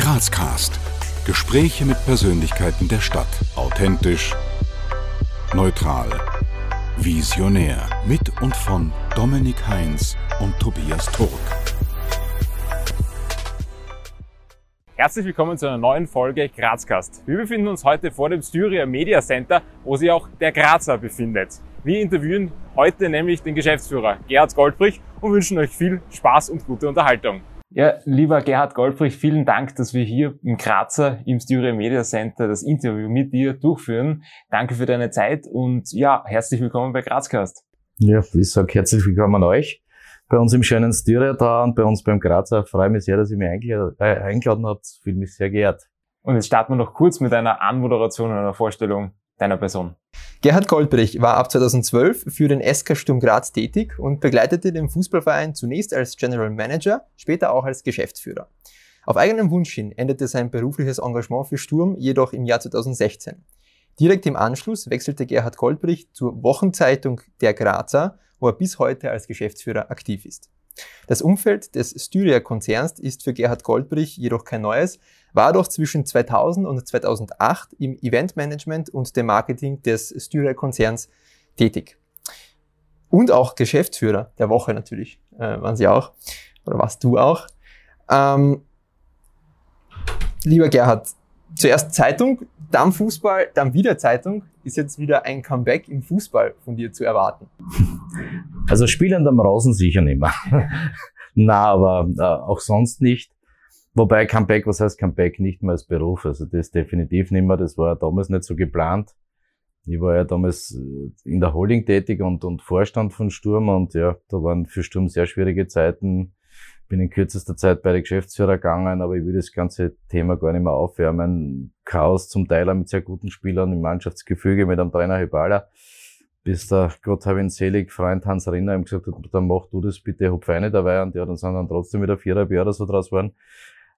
Grazcast. Gespräche mit Persönlichkeiten der Stadt. Authentisch, neutral, visionär. Mit und von Dominik Heinz und Tobias Turk. Herzlich willkommen zu einer neuen Folge Grazcast. Wir befinden uns heute vor dem Styria Media Center, wo sich auch der Grazer befindet. Wir interviewen heute nämlich den Geschäftsführer Gerhard Goldbrich und wünschen euch viel Spaß und gute Unterhaltung. Ja, lieber Gerhard Goldbrich, vielen Dank, dass wir hier im Grazer im Styria Media Center das Interview mit dir durchführen. Danke für deine Zeit und ja, herzlich willkommen bei Grazcast. Ja, ich sage herzlich willkommen an euch bei uns im schönen Styria da und bei uns beim Grazer. Ich freue mich sehr, dass ihr mich eingeladen, äh, eingeladen habt. Fühle mich sehr geehrt. Und jetzt starten wir noch kurz mit einer Anmoderation und einer Vorstellung deiner Person. Gerhard Goldbrich war ab 2012 für den SK Sturm Graz tätig und begleitete den Fußballverein zunächst als General Manager, später auch als Geschäftsführer. Auf eigenen Wunsch hin endete sein berufliches Engagement für Sturm jedoch im Jahr 2016. Direkt im Anschluss wechselte Gerhard Goldbrich zur Wochenzeitung Der Grazer, wo er bis heute als Geschäftsführer aktiv ist. Das Umfeld des Styria-Konzerns ist für Gerhard Goldbrich jedoch kein neues, war doch zwischen 2000 und 2008 im Eventmanagement und dem Marketing des Styria-Konzerns tätig. Und auch Geschäftsführer der Woche natürlich, äh, waren sie auch, oder warst du auch. Ähm, lieber Gerhard, zuerst Zeitung, dann Fußball, dann wieder Zeitung. Ist jetzt wieder ein Comeback im Fußball von dir zu erwarten? Also spielend am Rasen sicher nicht mehr. Na, aber äh, auch sonst nicht. Wobei Comeback, was heißt Comeback? Nicht mehr als Beruf. Also das definitiv nicht mehr. Das war damals nicht so geplant. Ich war ja damals äh, in der Holding tätig und, und Vorstand von Sturm und ja, da waren für Sturm sehr schwierige Zeiten. Bin in kürzester Zeit bei der Geschäftsführer gegangen, aber ich will das ganze Thema gar nicht mehr aufwärmen. Chaos zum Teil auch mit sehr guten Spielern im Mannschaftsgefüge mit einem Trainer Hibala bis der Gott hab ihn selig Freund Hans Rinner ihm gesagt hat, dann mach du das bitte, hab Feine dabei und ja, dann sind dann trotzdem wieder viereinhalb Jahre so draus geworden.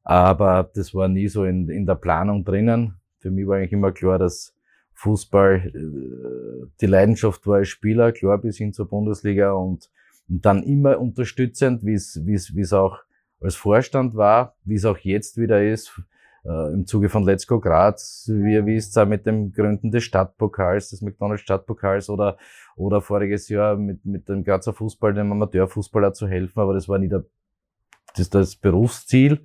Aber das war nie so in, in der Planung drinnen. Für mich war eigentlich immer klar, dass Fußball äh, die Leidenschaft war als Spieler, klar bis hin zur Bundesliga und, und dann immer unterstützend, wie es wie es wie es auch als Vorstand war, wie es auch jetzt wieder ist, äh, im Zuge von Let's Go Graz, wie ihr wisst, auch mit dem Gründen des Stadtpokals, des McDonalds Stadtpokals oder, oder voriges Jahr mit, mit dem Grazer Fußball, dem Amateurfußballer zu helfen, aber das war nie der, das, das Berufsziel.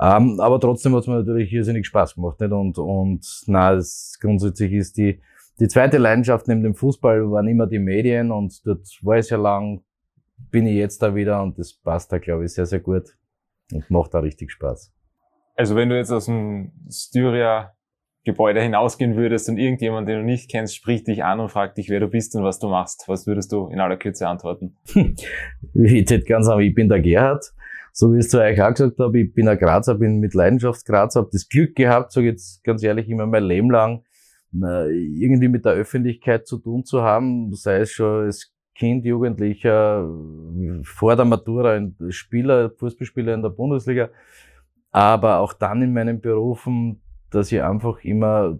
Ähm, aber trotzdem hat es mir natürlich irrsinnig Spaß gemacht, nicht? Und, und, na, es, grundsätzlich ist die, die zweite Leidenschaft neben dem Fußball waren immer die Medien und dort war ich sehr lang, bin ich jetzt da wieder und das passt da, glaube ich, sehr, sehr gut und macht da richtig Spaß. Also wenn du jetzt aus dem Styria Gebäude hinausgehen würdest und irgendjemand, den du nicht kennst, spricht dich an und fragt dich, wer du bist und was du machst, was würdest du in aller Kürze antworten? ich hätte ganz sagen, ich bin der Gerhard. So wie ich es zu euch auch gesagt habe, ich bin ein Grazer, bin mit Leidenschaft Grazer, habe das Glück gehabt, sage jetzt ganz ehrlich, immer mein Leben lang, irgendwie mit der Öffentlichkeit zu tun zu haben, sei es schon als Kind, Jugendlicher, vor der Matura, ein Spieler, Fußballspieler in der Bundesliga, aber auch dann in meinen Berufen, dass ich einfach immer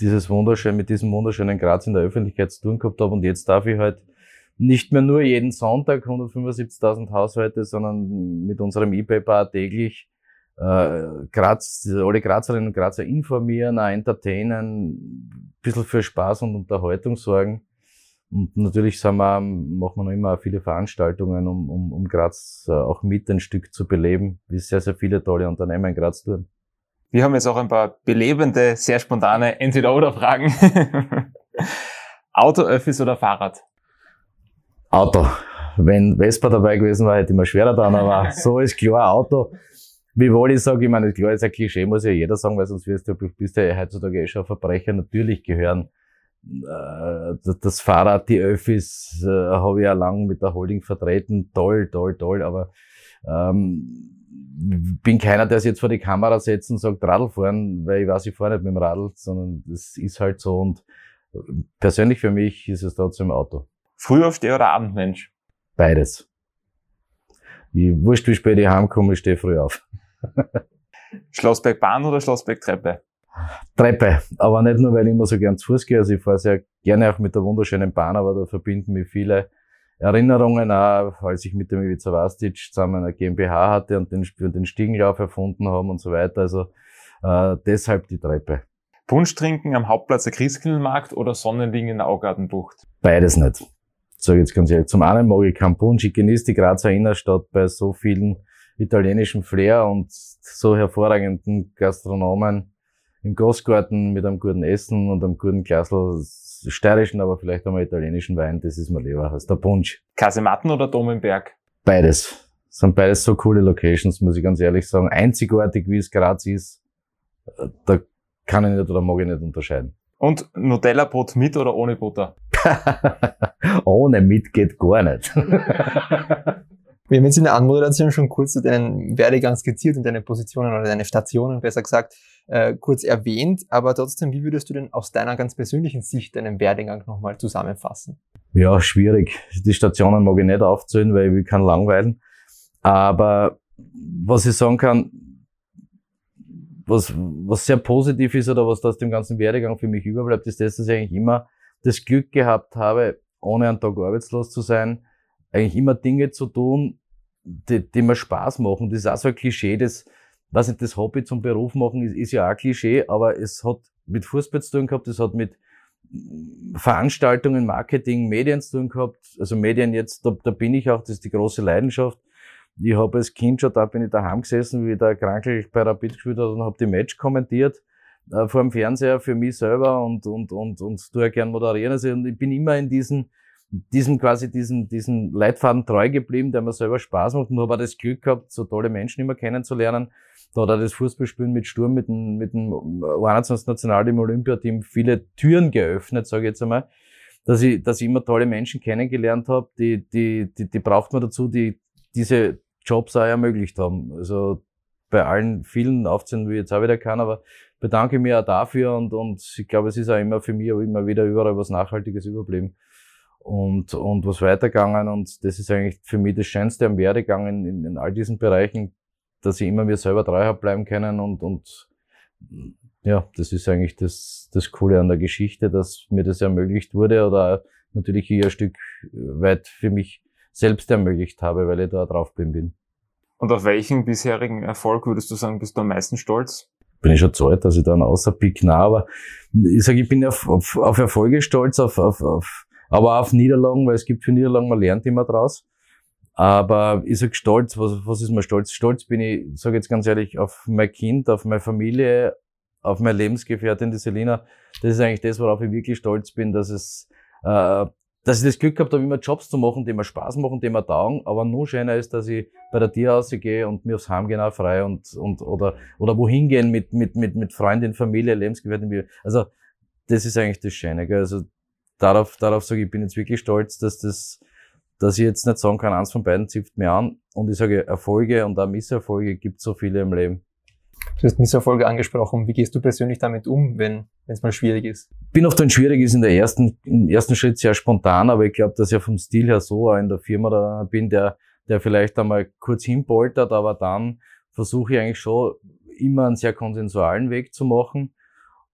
dieses wunderschön, mit diesem wunderschönen Graz in der Öffentlichkeit zu tun gehabt habe. Und jetzt darf ich halt nicht mehr nur jeden Sonntag 175.000 Haushalte, sondern mit unserem E-Paper täglich äh, Graz, alle Grazerinnen und Grazer informieren, auch entertainen, ein bisschen für Spaß und Unterhaltung sorgen. Und natürlich sind wir, machen wir noch immer viele Veranstaltungen, um, um, um Graz äh, auch mit ein Stück zu beleben, wie sehr, sehr viele tolle Unternehmen in Graz tun. Wir haben jetzt auch ein paar belebende, sehr spontane Entweder-Oder-Fragen. Auto, Öffis oder Fahrrad? Auto. Wenn Vespa dabei gewesen war, hätte ich mir schwerer dann, aber so ist klar Auto. Wie wohl ich sage, ich meine, klar ist ein Klischee, muss ja jeder sagen, weil sonst wirst du, bist du ja heutzutage eh schon ein Verbrecher. Natürlich gehören äh, das Fahrrad, die Öffis, äh, habe ich ja lang mit der Holding vertreten. Toll, toll, toll, aber ähm, bin keiner, der sich jetzt vor die Kamera setzt und sagt Radl fahren, weil ich weiß, ich fahre nicht mit dem Radl, sondern das ist halt so und persönlich für mich ist es trotzdem Auto. Frühaufsteher oder Abendmensch? Beides. Ich wurscht, wie spät ich heimkomme, ich stehe früh auf. Schlossberg Bahn oder Schlossberg Treppe? Treppe. Aber nicht nur, weil ich immer so gern zu Fuß gehe. Also ich fahre sehr gerne auch mit der wunderschönen Bahn, aber da verbinden mich viele Erinnerungen auch, als ich mit dem Ivica Vastic zusammen eine GmbH hatte und den, den Stiegenlauf erfunden haben und so weiter. Also äh, deshalb die Treppe. Punsch trinken am Hauptplatz der Christkindlmarkt oder Sonnenliegen in der Augartenbucht? Beides nicht. Sag ich jetzt ganz ehrlich. Zum einen mag ich keinen Punsch. Ich genieße die Grazer Innenstadt bei so vielen italienischen Flair und so hervorragenden Gastronomen im Großgarten mit einem guten Essen und einem guten Glasl steirischen, aber vielleicht einmal italienischen Wein, das ist mir lieber als der Punsch. Kasematten oder Domenberg? Beides. Das sind beides so coole Locations, muss ich ganz ehrlich sagen. Einzigartig, wie es Graz ist, da kann ich nicht oder mag ich nicht unterscheiden. Und Nutella-Brot mit oder ohne Butter? ohne mit geht gar nicht. Wir haben jetzt in der Anmoderation schon kurz deinen Werdegang skizziert und deine Positionen oder deine Stationen, besser gesagt, äh, kurz erwähnt. Aber trotzdem, wie würdest du denn aus deiner ganz persönlichen Sicht deinen Werdegang nochmal zusammenfassen? Ja, schwierig. Die Stationen mag ich nicht aufzählen, weil ich will keinen langweilen. Aber was ich sagen kann, was, was sehr positiv ist oder was aus dem ganzen Werdegang für mich überbleibt, ist das, dass ich eigentlich immer das Glück gehabt habe, ohne einen Tag arbeitslos zu sein, eigentlich immer Dinge zu tun, die, die mir Spaß machen. Das ist auch so ein Klischee, das, was nicht, das Hobby zum Beruf machen ist, ist ja auch ein Klischee, aber es hat mit Fußball zu tun gehabt, es hat mit Veranstaltungen, Marketing, Medien zu tun gehabt. Also Medien jetzt, da, da bin ich auch, das ist die große Leidenschaft. Ich habe als Kind schon, da bin ich daheim gesessen, wie der Krankel bei Rapid gespielt hat und habe die Match kommentiert äh, vor dem Fernseher für mich selber und, und, und, und tue ja gern moderieren. Also ich bin immer in diesen diesem quasi diesen, diesen Leitfaden treu geblieben, der mir selber Spaß macht habe auch das Glück gehabt, so tolle Menschen immer kennenzulernen. Da hat auch das Fußballspielen mit Sturm, mit dem, mit dem 21. Nationalteam, Olympiateam viele Türen geöffnet, sage ich jetzt einmal, dass ich, dass ich immer tolle Menschen kennengelernt habe, die, die, die, die braucht man dazu, die diese Jobs auch ermöglicht haben. Also bei allen vielen aufzählen, wie ich jetzt auch wieder kann, aber bedanke mich auch dafür und, und ich glaube, es ist auch immer für mich immer wieder überall was Nachhaltiges überblieben und, und was weitergegangen. Und das ist eigentlich für mich das Schönste am Werdegang in, in, in all diesen Bereichen, dass ich immer mir selber treu habe bleiben können und, und ja, das ist eigentlich das, das Coole an der Geschichte, dass mir das ermöglicht wurde oder natürlich hier ein Stück weit für mich selbst ermöglicht habe, weil ich da drauf bin. Und auf welchen bisherigen Erfolg würdest du sagen, bist du am meisten stolz? Bin ich schon zu alt, dass ich da einen außerpick, na, aber ich sage, ich bin auf, auf, auf Erfolge stolz, auf, auf, auf aber auf Niederlagen, weil es gibt für Niederlagen, man lernt immer draus. Aber ich sag stolz, was, was ist mir stolz? Stolz bin ich, sage jetzt ganz ehrlich, auf mein Kind, auf meine Familie, auf meine Lebensgefährtin, die Selina. Das ist eigentlich das, worauf ich wirklich stolz bin, dass es, äh, dass ich das Glück gehabt habe, immer Jobs zu machen, die mir Spaß machen, die mir taugen. Aber nur schöner ist, dass ich bei der Tierhause gehe und mir aufs Heim gehen auch frei und, und, oder, oder wohin gehen mit, mit, mit, mit Freundin, Familie, Lebensgefährtin. Also, das ist eigentlich das Schöne, gell? Also, darauf, darauf sage ich, ich bin jetzt wirklich stolz, dass das, dass ich jetzt nicht sagen kann, eins von beiden zipft mir an. Und ich sage, Erfolge und auch Misserfolge gibt so viele im Leben. Du hast Misserfolge angesprochen. Wie gehst du persönlich damit um, wenn es mal schwierig ist? Bin oft, wenn schwierig ist, in der ersten, im ersten Schritt sehr spontan, aber ich glaube, dass ich vom Stil her so in der Firma da bin, der, der vielleicht einmal kurz hinpoltert, aber dann versuche ich eigentlich schon immer einen sehr konsensualen Weg zu machen.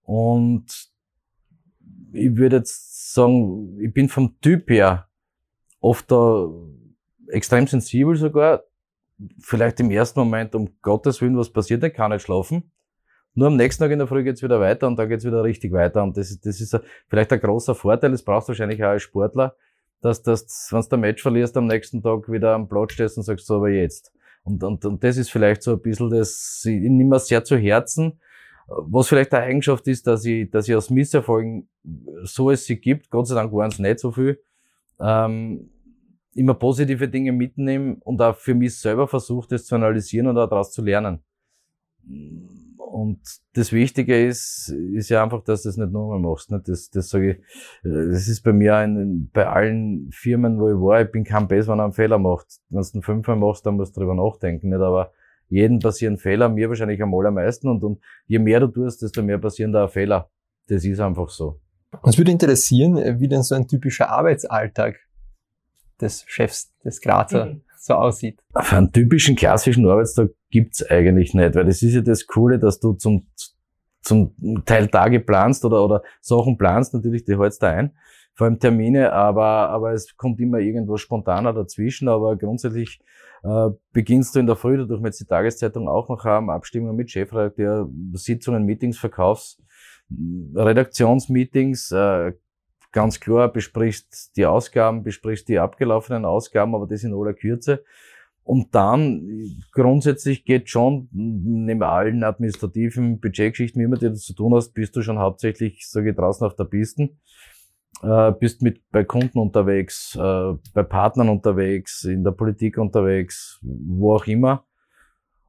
Und ich würde jetzt sagen, ich bin vom Typ her oft da extrem sensibel sogar. Vielleicht im ersten Moment, um Gottes Willen, was passiert, ich kann nicht schlafen. Nur am nächsten Tag in der Früh geht's wieder weiter und da geht's wieder richtig weiter. Und das, ist das ist vielleicht ein großer Vorteil, das brauchst du wahrscheinlich auch als Sportler, dass, dass wenn du ein Match verlierst, am nächsten Tag wieder am Platz stehst und sagst, so, aber jetzt. Und, und, und das ist vielleicht so ein bisschen das, ich nehme mir sehr zu Herzen, was vielleicht eine Eigenschaft ist, dass ich, dass ich aus Misserfolgen, so es sie gibt, Gott sei Dank waren es nicht so viel, ähm, immer positive Dinge mitnehmen und auch für mich selber versucht, das zu analysieren und auch daraus zu lernen. Und das Wichtige ist, ist ja einfach, dass du das nicht nochmal machst. Ne? Das, das sage ich, das ist bei mir ein, bei allen Firmen, wo ich war, ich bin kein Bess, wenn er einen Fehler macht. Wenn du einen Fünfer machst, dann musst du drüber nachdenken, nicht? Aber jeden passieren Fehler, mir wahrscheinlich am allermeisten und, und je mehr du tust, desto mehr passieren da Fehler. Das ist einfach so. Uns würde interessieren, wie denn so ein typischer Arbeitsalltag des Chefs des Grazer mhm. so aussieht. Für einen typischen klassischen Arbeitstag gibt's eigentlich nicht, weil das ist ja das Coole, dass du zum, zum Teil Tage planst oder, oder Sachen planst, natürlich, die hältst du ein. vor allem Termine, aber, aber es kommt immer irgendwo spontaner dazwischen, aber grundsätzlich äh, beginnst du in der Früh, dadurch wir jetzt die Tageszeitung auch noch haben, Abstimmungen mit Chefredakteur, Sitzungen, Meetings, Verkaufs, Redaktionsmeetings, äh, ganz klar besprichst die Ausgaben, besprichst die abgelaufenen Ausgaben, aber das in aller Kürze. Und dann grundsätzlich geht schon, neben allen administrativen Budgetgeschichten, wie immer du zu tun hast, bist du schon hauptsächlich, sage ich, draußen auf der Piste. Äh, bist mit bei Kunden unterwegs, äh, bei Partnern unterwegs, in der Politik unterwegs, wo auch immer.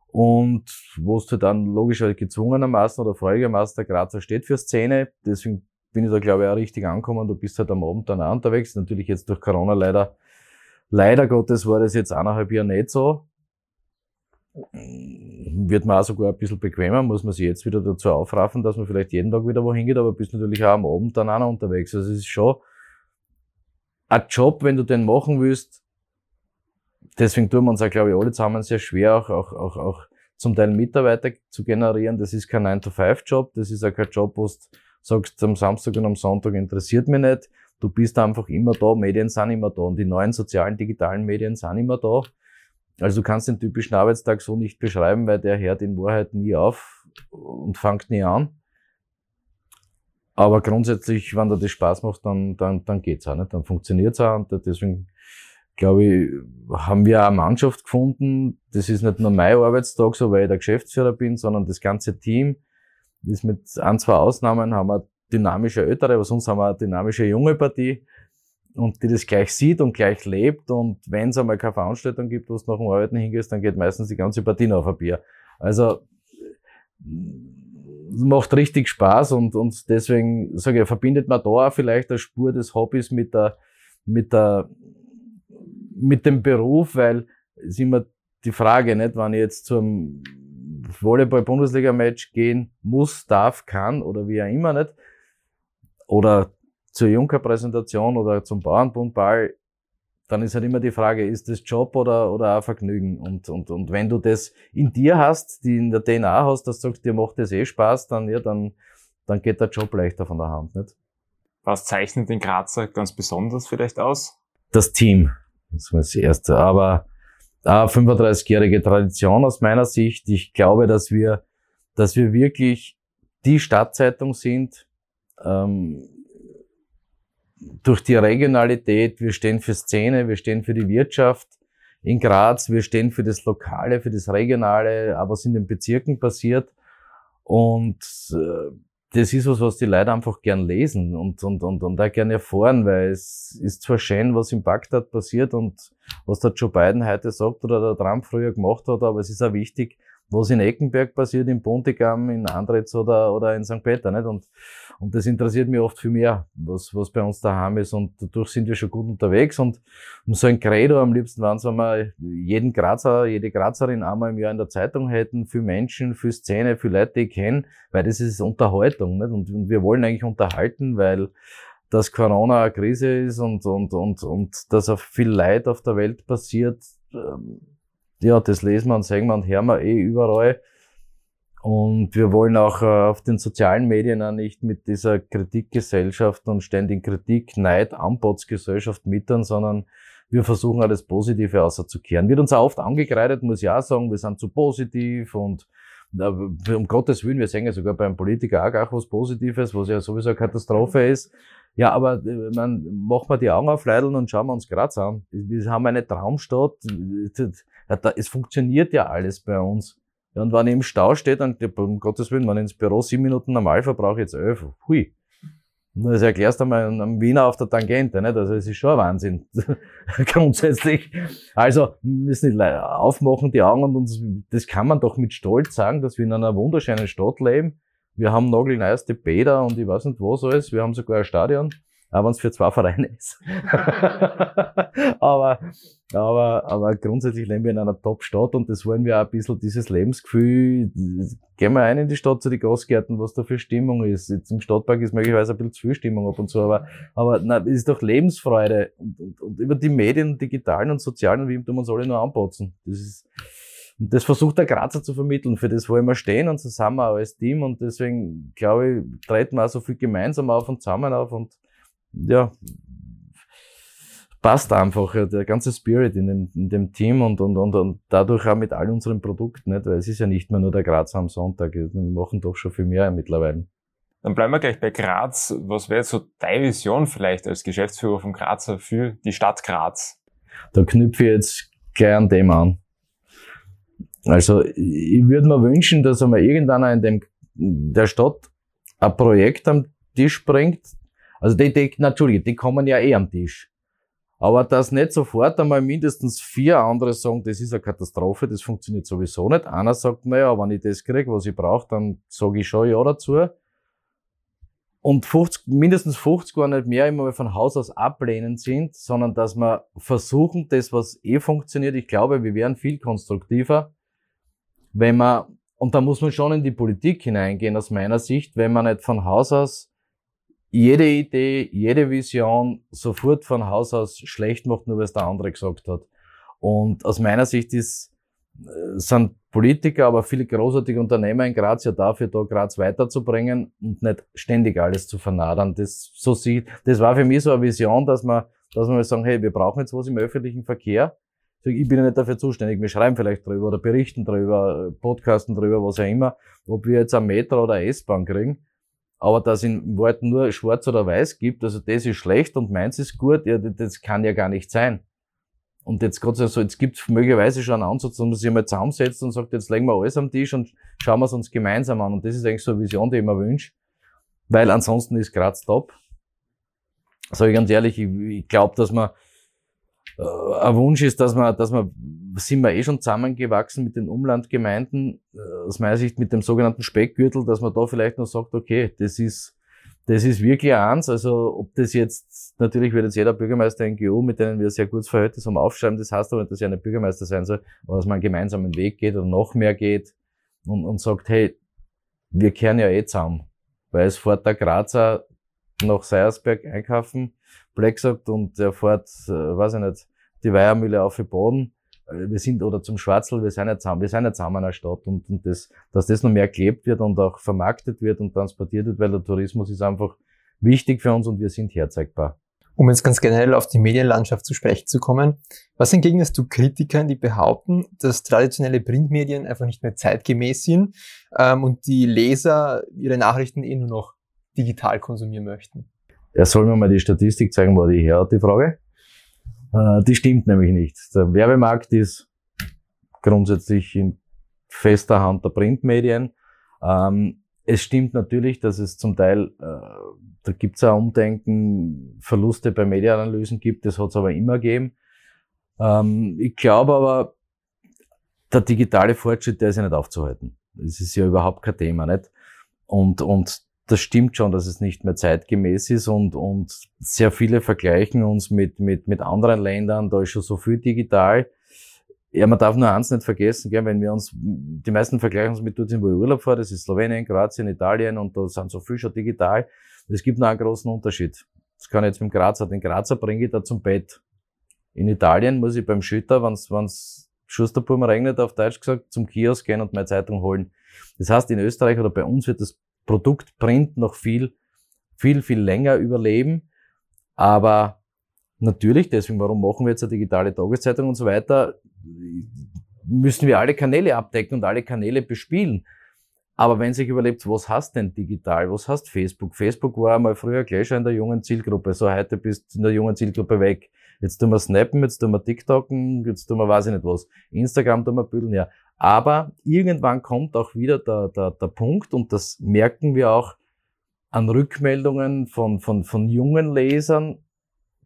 Und wo du dann logischerweise gezwungenermaßen oder freudigermaßen der Grazer steht für Szene. Deswegen bin ich da, glaube ich, auch richtig angekommen. Du bist halt am Abend dann auch unterwegs. Natürlich jetzt durch Corona leider, leider Gottes war das jetzt eineinhalb Jahre nicht so. Wird man auch sogar ein bisschen bequemer, muss man sich jetzt wieder dazu aufraffen, dass man vielleicht jeden Tag wieder wohin geht, aber bist natürlich auch am Abend dann auch noch unterwegs. Also es ist schon ein Job, wenn du den machen willst. Deswegen tun wir uns auch, glaube ich, alle zusammen sehr schwer, auch, auch, auch, auch zum Teil Mitarbeiter zu generieren. Das ist kein 9-to-5-Job, das ist auch kein Job, wo du sagst, am Samstag und am Sonntag interessiert mich nicht. Du bist einfach immer da, Medien sind immer da und die neuen sozialen, digitalen Medien sind immer da. Also du kannst den typischen Arbeitstag so nicht beschreiben, weil der hört in Wahrheit nie auf und fängt nie an. Aber grundsätzlich, wenn dir das Spaß macht, dann, dann, dann geht's auch, nicht? dann funktioniert's auch und deswegen glaube ich, haben wir eine Mannschaft gefunden. Das ist nicht nur mein Arbeitstag, so weil ich der Geschäftsführer bin, sondern das ganze Team ist mit ein, zwei Ausnahmen haben wir dynamische ältere, aber sonst haben wir eine dynamische junge Partie und die das gleich sieht und gleich lebt und wenn es einmal keine Veranstaltung gibt, wo du nach dem Arbeiten hingehst, dann geht meistens die ganze Partie auf ein Bier. Also macht richtig Spaß und, und deswegen sage ich, verbindet man da vielleicht eine Spur des Hobbys mit der, mit der, mit dem Beruf, weil es immer die Frage, nicht, wenn ich jetzt zum Volleyball-Bundesliga-Match gehen muss, darf, kann oder wie auch immer nicht. Oder zur Junker-Präsentation oder zum Bauernbundball, dann ist halt immer die Frage, ist das Job oder, oder auch Vergnügen? Und, und, und wenn du das in dir hast, die in der DNA hast, dass du sagst, dir macht das eh Spaß, dann, ja, dann, dann geht der Job leichter von der Hand, nicht? Was zeichnet den Grazer ganz besonders vielleicht aus? Das Team. Das war das Erste. Aber 35-jährige Tradition aus meiner Sicht. Ich glaube, dass wir, dass wir wirklich die Stadtzeitung sind, ähm, durch die Regionalität. Wir stehen für Szene, wir stehen für die Wirtschaft in Graz, wir stehen für das Lokale, für das Regionale, was in den Bezirken passiert. Und äh, das ist was, was die Leute einfach gern lesen und, und, und, und auch gern erfahren, weil es ist zwar schön, was im Bagdad passiert und was der Joe Biden heute sagt oder der Trump früher gemacht hat, aber es ist auch wichtig, was in Eckenberg passiert, in Pontigam, in Andretz oder, oder in St. Peter, nicht? Und, und das interessiert mich oft viel mehr, was, was bei uns daheim ist. Und dadurch sind wir schon gut unterwegs. Und um so ein Credo am liebsten waren es, wenn wir jeden Grazer, jede Grazerin einmal im Jahr in der Zeitung hätten, für Menschen, für Szene, für Leute, die ich kenne, weil das ist Unterhaltung, nicht? Und, und wir wollen eigentlich unterhalten, weil dass Corona eine Krise ist und, und, und, und dass auch viel Leid auf der Welt passiert, ähm, ja, das lesen wir und sagen wir und hören wir eh überall. Und wir wollen auch äh, auf den sozialen Medien auch nicht mit dieser Kritikgesellschaft und ständigen Kritik, Neid, Anbotsgesellschaft mittern, sondern wir versuchen auch das Positive auszukehren. Wird uns auch oft angekreidet, muss ich auch sagen, wir sind zu positiv und um Gottes Willen, wir sehen ja sogar beim Politiker auch, auch was Positives, was ja sowieso eine Katastrophe ist. Ja, aber äh, man machen wir die Augen auf, Leideln und schauen wir uns Graz an. Wir haben eine Traumstadt. Es funktioniert ja alles bei uns. Ja, und wenn ich im Stau stehe, dann, um Gottes Willen, wenn ich ins Büro sieben Minuten normal verbrauche, jetzt elf. Hui. Das erklärst du mal einem Wiener auf der Tangente, nicht? Also, es ist schon ein Wahnsinn. Grundsätzlich. Also, wir müssen nicht aufmachen, die Augen und uns, das kann man doch mit Stolz sagen, dass wir in einer wunderschönen Stadt leben. Wir haben nagelneueste Bäder und ich weiß nicht was alles. Wir haben sogar ein Stadion auch wenn es für zwei Vereine ist. aber, aber, aber grundsätzlich leben wir in einer Top-Stadt und das wollen wir auch ein bisschen dieses Lebensgefühl. Gehen wir ein in die Stadt zu den Gastgärten, was da für Stimmung ist. Jetzt im Stadtpark ist möglicherweise ein bisschen zu viel Stimmung ab und zu, aber, aber na, es ist doch Lebensfreude und, und, und über die Medien, digitalen und sozialen, wie tun wir uns alle nur anpassen. Das ist, und das versucht der Grazer zu vermitteln. Für das wollen wir stehen und zusammen als Team. Und deswegen, glaube ich, treten wir auch so viel gemeinsam auf und zusammen auf. Und ja, passt einfach, der ganze Spirit in dem, in dem Team und, und, und, und dadurch auch mit all unseren Produkten, nicht? weil es ist ja nicht mehr nur der Graz am Sonntag, wir machen doch schon viel mehr mittlerweile. Dann bleiben wir gleich bei Graz. Was wäre so deine Vision vielleicht als Geschäftsführer von Grazer für die Stadt Graz? Da knüpfe ich jetzt gleich an dem an. Also ich würde mir wünschen, dass einmal irgendeiner in dem, der Stadt ein Projekt am Tisch bringt. Also die, die, natürlich, die kommen ja eh am Tisch. Aber dass nicht sofort einmal mindestens vier andere sagen, das ist eine Katastrophe, das funktioniert sowieso nicht. Einer sagt, naja, wenn ich das kriege, was ich brauche, dann sage ich schon ja dazu und 50, mindestens 50 gar nicht mehr immer von Haus aus ablehnen sind, sondern dass wir versuchen, das, was eh funktioniert, ich glaube, wir wären viel konstruktiver, wenn man, und da muss man schon in die Politik hineingehen, aus meiner Sicht, wenn man nicht von Haus aus jede Idee, jede Vision sofort von Haus aus schlecht macht, nur weil es der andere gesagt hat. Und aus meiner Sicht ist, äh, sind Politiker, aber viele großartige Unternehmer in Graz ja dafür da, Graz weiterzubringen und nicht ständig alles zu vernadern. Das, so sieht, das war für mich so eine Vision, dass man, dass man sagen, hey, wir brauchen jetzt was im öffentlichen Verkehr. Ich bin ja nicht dafür zuständig. Wir schreiben vielleicht drüber oder berichten drüber, podcasten drüber, was auch immer, ob wir jetzt ein Metro oder S-Bahn kriegen. Aber dass es in Wort nur schwarz oder weiß gibt, also das ist schlecht und meins ist gut, ja, das kann ja gar nicht sein. Und jetzt Gott sei Dank so, jetzt gibt es möglicherweise schon einen Ansatz, dass man sich einmal zusammensetzt und sagt, jetzt legen wir alles am Tisch und schauen wir es uns gemeinsam an. Und das ist eigentlich so eine Vision, die ich mir wünsche. Weil ansonsten ist Graz top. Sag ich ganz ehrlich, ich, ich glaube, dass man äh, ein Wunsch ist, dass man, dass man, sind wir eh schon zusammengewachsen mit den Umlandgemeinden, äh, aus meiner Sicht mit dem sogenannten Speckgürtel, dass man da vielleicht noch sagt, okay, das ist das ist wirklich eins. Also ob das jetzt, natürlich wird jetzt jeder Bürgermeister NGO, mit denen wir sehr gutes Verhältnis haben, aufschreiben. Das heißt aber nicht, dass er ein Bürgermeister sein soll, aber dass man einen gemeinsamen Weg geht oder noch mehr geht und, und sagt, hey, wir kehren ja eh zusammen. Weil es fährt der Grazer nach Seiersberg einkaufen, Black sagt, und er fährt, äh, weiß ich nicht, die Weihermühle auf den Boden wir sind, oder zum Schwarzel, wir sind ja zusammen, wir sind ja zusammen in einer Stadt und, und das, dass das noch mehr gelebt wird und auch vermarktet wird und transportiert wird, weil der Tourismus ist einfach wichtig für uns und wir sind herzeigbar. Um jetzt ganz generell auf die Medienlandschaft zu sprechen zu kommen, was entgegnest du Kritikern, die behaupten, dass traditionelle Printmedien einfach nicht mehr zeitgemäß sind ähm, und die Leser ihre Nachrichten eh nur noch digital konsumieren möchten? Er soll mir mal die Statistik zeigen, wo die her hat, die Frage. Äh, die stimmt nämlich nicht. Der Werbemarkt ist grundsätzlich in fester Hand der Printmedien. Ähm, es stimmt natürlich, dass es zum Teil, äh, da gibt es auch Umdenken, Verluste bei Medienanalysen gibt, das hat es aber immer gegeben. Ähm, ich glaube aber, der digitale Fortschritt, der ist ja nicht aufzuhalten. Das ist ja überhaupt kein Thema, nicht? Und, und das stimmt schon, dass es nicht mehr zeitgemäß ist und, und sehr viele vergleichen uns mit, mit, mit anderen Ländern, da ist schon so viel digital. Ja, man darf nur eins nicht vergessen, gell, wenn wir uns, die meisten vergleichen uns mit dort, wo ich Urlaub fahre, das ist Slowenien, Kroatien, Italien und da sind so viel schon digital. Es gibt noch einen großen Unterschied. Das kann ich jetzt mit dem Grazer, den Grazer bringe ich da zum Bett. In Italien muss ich beim Schütter, wenn's, wenn's Schusterburm regnet, auf Deutsch gesagt, zum Kiosk gehen und meine Zeitung holen. Das heißt, in Österreich oder bei uns wird das Produkt Print noch viel, viel, viel länger überleben. Aber natürlich, deswegen, warum machen wir jetzt eine digitale Tageszeitung und so weiter, müssen wir alle Kanäle abdecken und alle Kanäle bespielen. Aber wenn sich überlebt, was hast denn digital? Was hast Facebook? Facebook war einmal früher gleich schon in der jungen Zielgruppe. So heute bist du in der jungen Zielgruppe weg. Jetzt tun wir Snappen, jetzt tun wir TikToken, jetzt tun wir weiß ich nicht was. Instagram tun wir büdeln, ja. Aber irgendwann kommt auch wieder der, der, der Punkt, und das merken wir auch an Rückmeldungen von, von, von jungen Lesern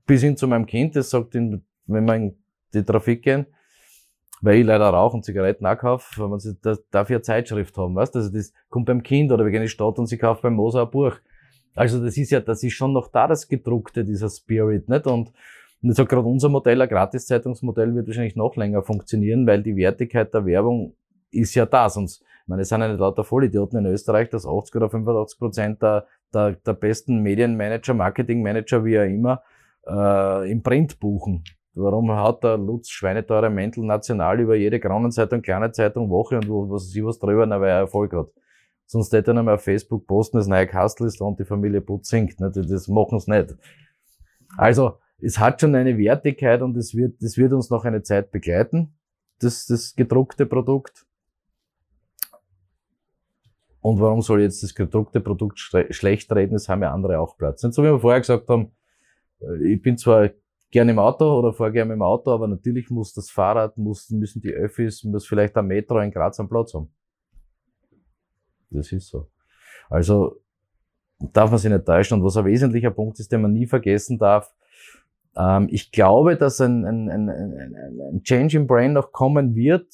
bis hin zu meinem Kind, das sagt, wenn wir in die Trafik gehen, weil ich leider rauche und Zigaretten auch kaufe, wenn man sich, das, darf ich eine Zeitschrift haben, weißt Also das kommt beim Kind oder wir gehen in die Stadt und sie kauft beim Moser ein Buch. Also das ist ja, das ist schon noch da das Gedruckte, dieser Spirit, nicht? Und und ich sage gerade, unser Modell, ein Gratiszeitungsmodell, wird wahrscheinlich noch länger funktionieren, weil die Wertigkeit der Werbung ist ja da. Sonst, ich meine, es sind ja nicht lauter Vollidioten in Österreich, dass 80 oder 85 Prozent der, der, der besten Medienmanager, Marketingmanager, wie auch immer, äh, im Print buchen. Warum hat der Lutz Schweineteure Mäntel national über jede Kronenzeitung, kleine Zeitung, Woche und wo, was sie was drüber, na, weil er Erfolg hat. Sonst hätte er einmal auf Facebook posten, das neue Kastel ist und die Familie Putz singt. Ne? Das machen sie nicht. Also es hat schon eine Wertigkeit und es wird, es wird uns noch eine Zeit begleiten, das, das gedruckte Produkt. Und warum soll jetzt das gedruckte Produkt schlecht reden? Das haben ja andere auch Platz. Nicht so wie wir vorher gesagt haben, äh, ich bin zwar gerne im Auto oder fahre gerne im Auto, aber natürlich muss das Fahrrad, muss, müssen die Öffis, muss vielleicht ein Metro in Graz am Platz haben. Das ist so. Also darf man sich nicht täuschen. Und was ein wesentlicher Punkt ist, den man nie vergessen darf, ähm, ich glaube, dass ein, ein, ein, ein, Change im Brain noch kommen wird,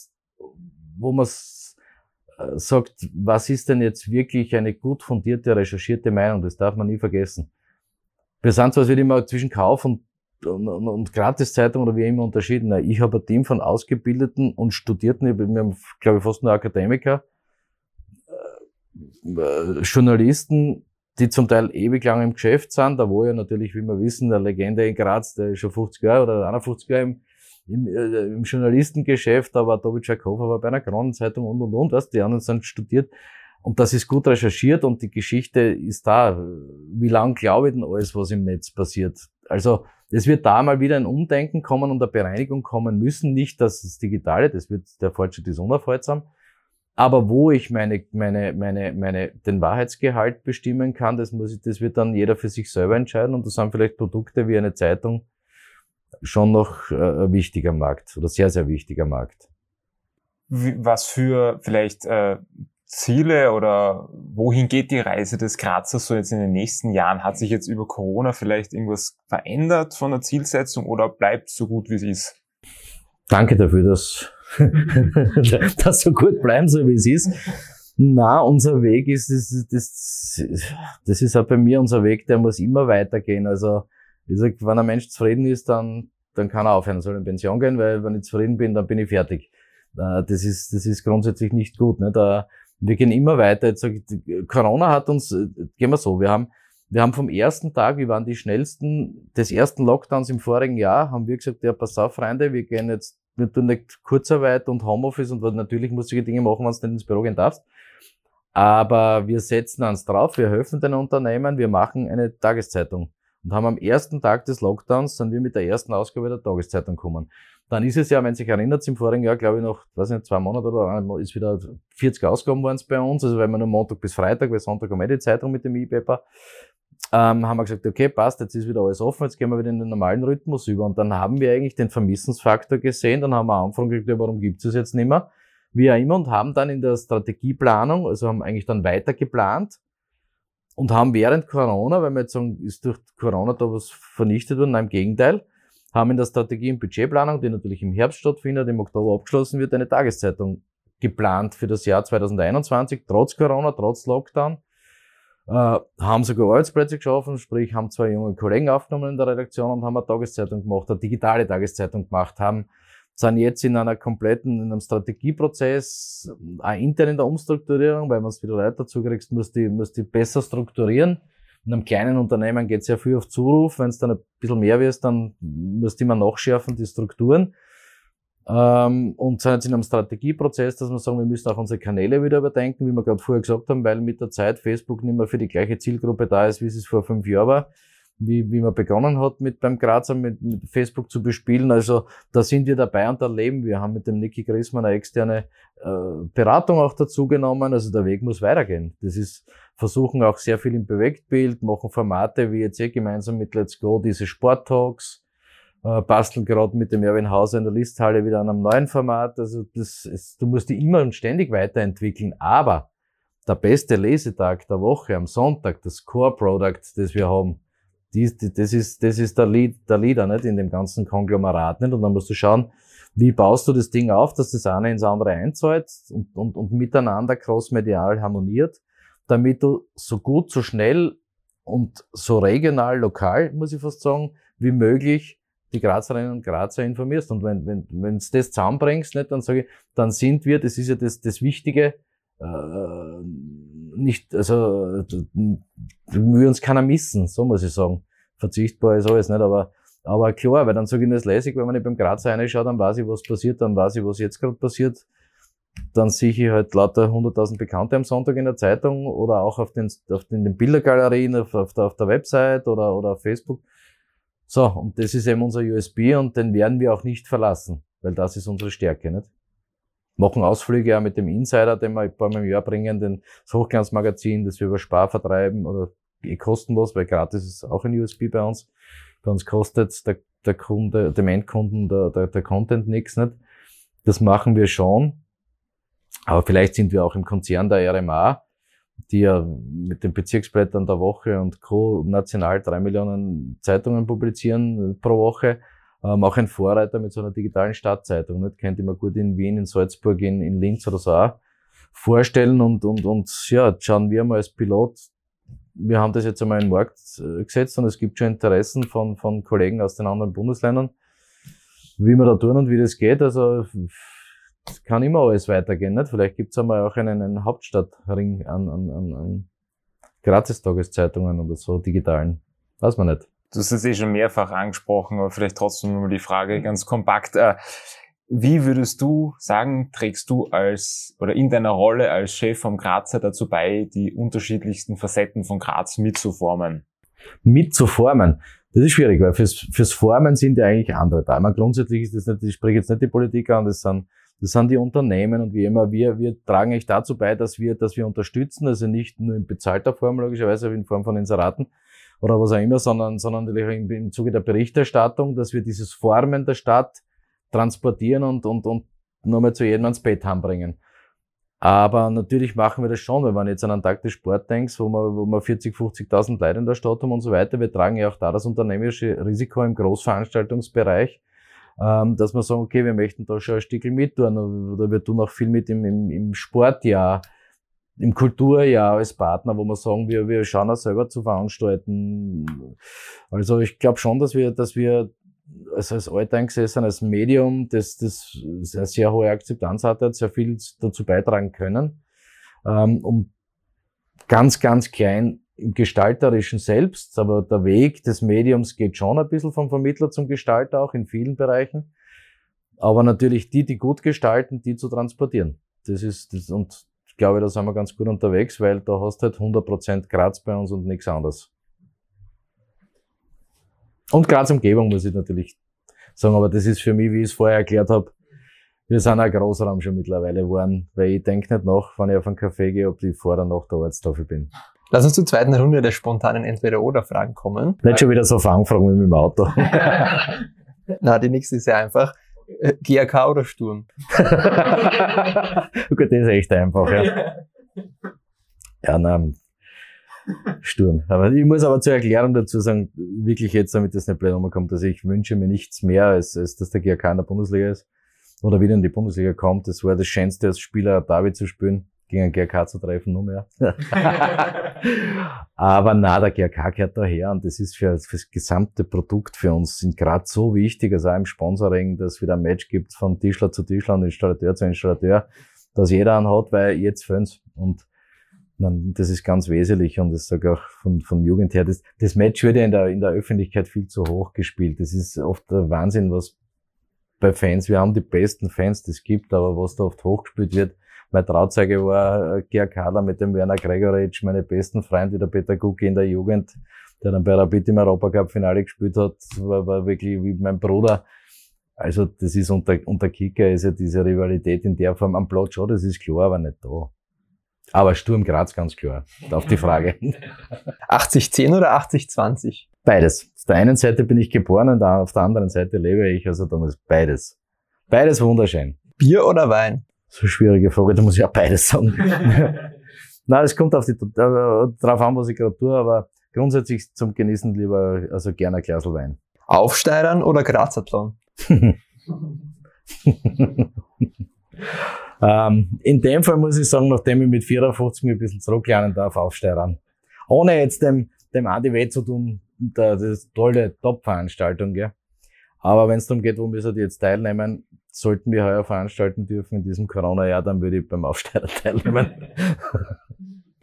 wo man äh, sagt, was ist denn jetzt wirklich eine gut fundierte, recherchierte Meinung? Das darf man nie vergessen. Wir sind zwar, wird immer zwischen Kauf und, und, und, und Gratiszeitung oder wie immer unterschieden. Ich habe ein Team von ausgebildeten und Studierten, wir haben, glaube ich, fast nur Akademiker, äh, Journalisten, die zum Teil ewig lang im Geschäft sind, da wo ja natürlich, wie wir wissen, der Legende in Graz, der ist schon 50 Jahre oder 51 Jahre im, im, äh, im Journalistengeschäft, aber David Schakova war bei einer Kronenzeitung und und und, was, die anderen sind studiert. Und das ist gut recherchiert und die Geschichte ist da. Wie lang glaube ich denn alles, was im Netz passiert? Also, es wird da mal wieder ein Umdenken kommen und eine Bereinigung kommen müssen. Nicht dass das Digitale, das wird, der Fortschritt ist unaufhaltsam. Aber wo ich meine, meine, meine, meine, den Wahrheitsgehalt bestimmen kann, das muss ich, das wird dann jeder für sich selber entscheiden. Und das sind vielleicht Produkte wie eine Zeitung schon noch äh, wichtiger Markt oder sehr, sehr wichtiger Markt. Was für vielleicht äh, Ziele oder wohin geht die Reise des Grazers so jetzt in den nächsten Jahren? Hat sich jetzt über Corona vielleicht irgendwas verändert von der Zielsetzung oder bleibt so gut, wie es ist? Danke dafür, dass das so gut bleiben soll, wie es ist. Na, unser Weg ist, das, das, das ist auch bei mir unser Weg, der muss immer weitergehen. Also, wie gesagt, wenn ein Mensch zufrieden ist, dann, dann kann er aufhören, soll in Pension gehen, weil wenn ich zufrieden bin, dann bin ich fertig. Das ist, das ist grundsätzlich nicht gut. Ne? Da, wir gehen immer weiter. Jetzt Corona hat uns, äh, gehen wir so, wir haben, wir haben vom ersten Tag, wir waren die schnellsten des ersten Lockdowns im vorigen Jahr, haben wir gesagt, ja, pass auf, Freunde, wir gehen jetzt wir tun nicht Kurzarbeit und Homeoffice und natürlich musst du die Dinge machen, wenn du nicht ins Büro gehen darfst. Aber wir setzen uns drauf, wir helfen den Unternehmen, wir machen eine Tageszeitung. Und haben am ersten Tag des Lockdowns sind wir mit der ersten Ausgabe der Tageszeitung gekommen. Dann ist es ja, wenn sich erinnert, im vorigen Jahr, glaube ich, noch, weiß nicht, zwei Monate oder ist wieder 40 Ausgaben waren es bei uns. Also wenn wir nur Montag bis Freitag, weil Sonntag haben wir die Zeitung mit dem E-Paper ähm, haben wir gesagt, okay, passt, jetzt ist wieder alles offen, jetzt gehen wir wieder in den normalen Rhythmus über. Und dann haben wir eigentlich den Vermissensfaktor gesehen, dann haben wir Anfragen gekriegt, ja, warum gibt es jetzt nicht mehr? Wie auch immer, und haben dann in der Strategieplanung, also haben eigentlich dann weiter geplant und haben während Corona, weil wir jetzt sagen, ist durch Corona da was vernichtet worden, nein, im Gegenteil, haben in der Strategie- und Budgetplanung, die natürlich im Herbst stattfindet, im Oktober abgeschlossen wird, eine Tageszeitung geplant für das Jahr 2021, trotz Corona, trotz Lockdown äh, haben sogar Arbeitsplätze geschaffen, sprich haben zwei junge Kollegen aufgenommen in der Redaktion und haben eine Tageszeitung gemacht, eine digitale Tageszeitung gemacht, haben sind jetzt in einer kompletten, in einem Strategieprozess, auch intern in der Umstrukturierung, weil man es wieder Leute dazu kriegst, muss die, muss die besser strukturieren. In einem kleinen Unternehmen geht es ja viel auf Zuruf. Wenn es dann ein bisschen mehr wird, dann musst du immer nachschärfen, die Strukturen. Ähm, und sind jetzt in einem Strategieprozess, dass wir sagen, wir müssen auch unsere Kanäle wieder überdenken, wie wir gerade vorher gesagt haben, weil mit der Zeit Facebook nicht mehr für die gleiche Zielgruppe da ist, wie es vor fünf Jahren war, wie, wie man begonnen hat mit beim Grazer mit, mit Facebook zu bespielen. Also da sind wir dabei und erleben. Wir haben mit dem Niki Grisman eine externe äh, Beratung auch dazu genommen. Also der Weg muss weitergehen. Das ist, versuchen auch sehr viel im Bewegtbild, machen Formate wie jetzt eh gemeinsam mit Let's Go diese Sporttalks, äh, basteln gerade mit dem Erwin Hauser in der Listhalle wieder an einem neuen Format. Also das ist, du musst die immer und ständig weiterentwickeln. Aber der beste Lesetag der Woche am Sonntag, das Core Product, das wir haben, die, die, das ist, das ist der, Lead, der Leader, nicht? In dem ganzen Konglomerat, nicht? Und dann musst du schauen, wie baust du das Ding auf, dass das eine ins andere einzahlt und, und, und miteinander crossmedial harmoniert, damit du so gut, so schnell und so regional, lokal, muss ich fast sagen, wie möglich die Grazerinnen und Grazer informierst. Und wenn wenn wenn das zusammenbringst, nicht, dann sage ich, dann sind wir, das ist ja das, das Wichtige, äh, nicht, also wir uns keiner missen, so muss ich sagen. Verzichtbar ist alles nicht, aber aber klar, weil dann sage ich das lässig, wenn man nicht beim Grazer reinschaut, dann weiß ich, was passiert, dann weiß ich, was jetzt gerade passiert. Dann sehe ich halt lauter 100.000 Bekannte am Sonntag in der Zeitung oder auch auf den, auf den Bildergalerien, auf, auf, der, auf der Website oder, oder auf Facebook So, und das ist eben unser USB und den werden wir auch nicht verlassen, weil das ist unsere Stärke, nicht? Machen Ausflüge auch mit dem Insider, den wir ein paar Jahr bringen, den Hochglanzmagazin, das wir über Spar vertreiben oder eh kostenlos, weil gratis ist auch ein USB bei uns. Bei uns kostet der, der Kunde, dem Endkunden der, der, der Content nichts, nicht? Das machen wir schon. Aber vielleicht sind wir auch im Konzern der RMA, die ja mit den Bezirksblättern der Woche und Co. national drei Millionen Zeitungen publizieren pro Woche. Ähm, auch ein Vorreiter mit so einer digitalen Stadtzeitung. Nicht? Kennt ihr mal gut in Wien, in Salzburg, in, in Linz oder so auch vorstellen und, und, und ja, schauen wir mal als Pilot. Wir haben das jetzt einmal in den Markt äh, gesetzt und es gibt schon Interessen von, von Kollegen aus den anderen Bundesländern, wie wir da tun und wie das geht. Also kann immer alles weitergehen. Nicht? Vielleicht gibt's einmal auch einen, einen Hauptstadtring an, an, an, an Gratis-Tageszeitungen oder so, digitalen. Weiß man nicht. Du hast es eh schon mehrfach angesprochen, aber vielleicht trotzdem nochmal die Frage ganz kompakt. Äh, wie würdest du sagen, trägst du als oder in deiner Rolle als Chef vom Grazer dazu bei, die unterschiedlichsten Facetten von Graz mitzuformen? Mitzuformen. Das ist schwierig, weil fürs, fürs Formen sind ja eigentlich andere da. meine, grundsätzlich ist das nicht, ich spreche jetzt nicht die Politiker an, das sind das sind die Unternehmen und wie immer, wir, wir tragen echt dazu bei, dass wir, dass wir unterstützen, also nicht nur in bezahlter Form logischerweise, in Form von Inseraten oder was auch immer, sondern, sondern natürlich im Zuge der Berichterstattung, dass wir dieses Formen der Stadt transportieren und, und, und nochmal zu jedem ans Bett bringen. Aber natürlich machen wir das schon, wenn man jetzt an einen Tag des Sport denkt, wo wir, wo wir 40, 50.000 Leute in der Stadt haben und so weiter. Wir tragen ja auch da das unternehmerische Risiko im Großveranstaltungsbereich ähm, dass wir sagen, okay, wir möchten da schon ein Stückchen mit tun oder wir tun auch viel mit im, im, im Sportjahr, im Kulturjahr als Partner, wo wir sagen, wir, wir schauen auch selber zu veranstalten. Also ich glaube schon, dass wir, dass wir also als alteingesessen, als Medium, das, das eine sehr hohe Akzeptanz hat, hat sehr viel dazu beitragen können, ähm, um ganz, ganz klein im Gestalterischen selbst, aber der Weg des Mediums geht schon ein bisschen vom Vermittler zum Gestalter auch in vielen Bereichen. Aber natürlich die, die gut gestalten, die zu transportieren. Das ist, das, und ich glaube, da sind wir ganz gut unterwegs, weil da hast du halt 100% Graz bei uns und nichts anderes. Und Graz Umgebung muss ich natürlich sagen, aber das ist für mich, wie ich es vorher erklärt habe, wir sind ein Großraum schon mittlerweile geworden, weil ich denke nicht nach, wenn ich auf einen Café gehe, ob ich vor oder nach der Ortstafel bin. Lass uns zur zweiten Runde der spontanen Entweder-Oder-Fragen kommen. Nicht schon wieder so Fangfragen wie mit dem Auto. Na, die nächste ist sehr einfach. Äh, GAK oder Sturm? Gut, das ist echt einfach, ja. Ja, nein. Sturm. Aber ich muss aber zur Erklärung dazu sagen, wirklich jetzt, damit das nicht blöd kommt, also ich wünsche mir nichts mehr, als, als dass der GAK in der Bundesliga ist oder wieder in die Bundesliga kommt. Das war das Schönste als Spieler David zu spielen gegen einen GRK zu treffen, nur mehr. Aber na, der GRK gehört daher und das ist für, für das gesamte Produkt für uns sind gerade so wichtig, also auch im Sponsoring, dass es wieder ein Match gibt von Tischler zu Tischler und Installateur zu Installateur, dass jeder einen hat, weil jetzt fünf und das ist ganz wesentlich und das sage auch von, von Jugend her. Das, das Match wird ja in der, in der Öffentlichkeit viel zu hoch gespielt. Das ist oft der Wahnsinn, was bei Fans, wir haben die besten Fans, die es gibt, aber was da oft hochgespielt wird, mein Trauzeuge war Georg Kader mit dem Werner Gregoritsch, meine besten Freunde, der Peter Gucki in der Jugend, der dann bei Rapid im Europacup-Finale gespielt hat, war, war wirklich wie mein Bruder. Also das ist unter, unter Kicker ist ja diese Rivalität in der Form am Platz schon, das ist klar, aber nicht da. Aber Sturm Graz ganz klar, auf die Frage. 80-10 oder 80-20? Beides. Auf der einen Seite bin ich geboren und auf der anderen Seite lebe ich, also damals beides. Beides wunderschön. Bier oder Wein? So schwierige Frage, da muss ich auch beides sagen. Nein, es kommt auf die, äh, drauf an, was ich gerade tue, aber grundsätzlich zum Genießen lieber, also gerne ein Glas Wein. Aufsteigern oder Grazathlon? ähm, in dem Fall muss ich sagen, nachdem ich mit 54 ein bisschen zurücklernen darf, aufsteigern. Ohne jetzt dem, dem Adi weh zu tun, das ist tolle Top-Veranstaltung, gell. Aber wenn es darum geht, wo müssen die jetzt teilnehmen, sollten wir heuer veranstalten dürfen in diesem Corona-Jahr, dann würde ich beim Aufsteiger teilnehmen.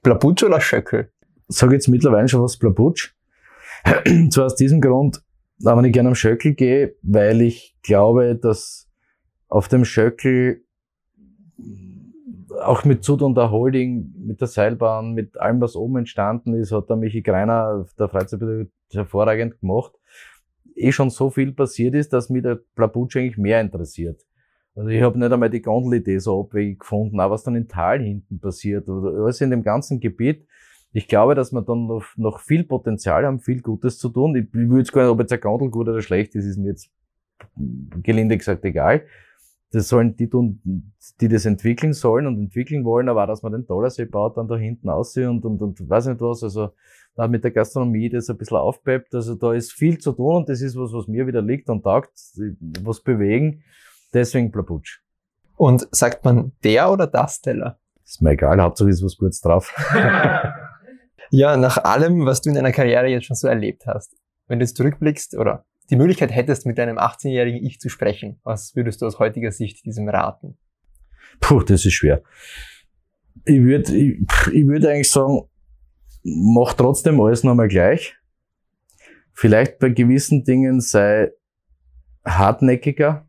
Plaputsch oder Schöckel? Sag jetzt mittlerweile schon was Plaputsch. Zwar aus diesem Grund, aber ich gerne am Schöckel gehe, weil ich glaube, dass auf dem Schöckel auch mit Zud und der Holding, mit der Seilbahn, mit allem, was oben entstanden ist, hat der Michi Greiner, der Freizeitbetrieb, hervorragend gemacht eh schon so viel passiert ist, dass mir der Plaputsch eigentlich mehr interessiert. Also ich habe nicht einmal die Gondelidee so abwegig gefunden, auch was dann in Tal hinten passiert oder alles in dem ganzen Gebiet. Ich glaube, dass wir dann noch, noch viel Potenzial haben, viel Gutes zu tun. Ich, ich will jetzt gar nicht, ob jetzt eine Gondel gut oder schlecht ist, ist mir jetzt gelinde gesagt egal. Das sollen die tun, die das entwickeln sollen und entwickeln wollen, aber auch, dass man den Dollersee baut, dann da hinten aussieht und, und, und weiß nicht was, also da mit der Gastronomie das ein bisschen aufpeppt. Also da ist viel zu tun und das ist was, was mir wieder liegt und taugt, was bewegen. Deswegen Plaputsch. Und sagt man der oder das Teller? Ist mir egal, Hauptsache ist was Gutes drauf. ja, nach allem, was du in deiner Karriere jetzt schon so erlebt hast, wenn du jetzt zurückblickst oder die Möglichkeit hättest, mit deinem 18-jährigen Ich zu sprechen, was würdest du aus heutiger Sicht diesem raten? Puh, das ist schwer. Ich würde ich, ich würd eigentlich sagen, mach trotzdem alles nochmal gleich. Vielleicht bei gewissen Dingen sei hartnäckiger,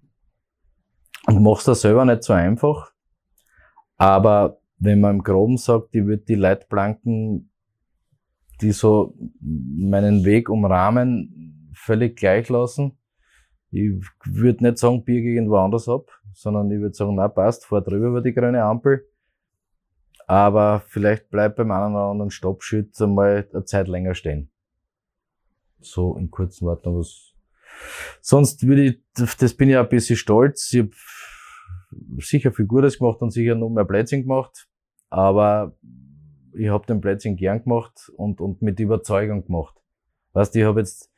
und mach's da selber nicht so einfach. Aber wenn man im Groben sagt, ich würde die Leitplanken, die so meinen Weg umrahmen, völlig gleich lassen. Ich würde nicht sagen, biege irgendwo anders ab, sondern ich würde sagen, na passt, fahr drüber über die grüne Ampel. Aber vielleicht bleibt beim einen oder anderen Stoppschütz einmal eine Zeit länger stehen. So in kurzen Worten, was Sonst würde ich, das bin ich ein bisschen stolz. Ich habe sicher viel Gutes gemacht und sicher noch mehr Plätzchen gemacht. Aber ich habe den Plätzchen gern gemacht und, und mit Überzeugung gemacht. Weißt du, ich habe jetzt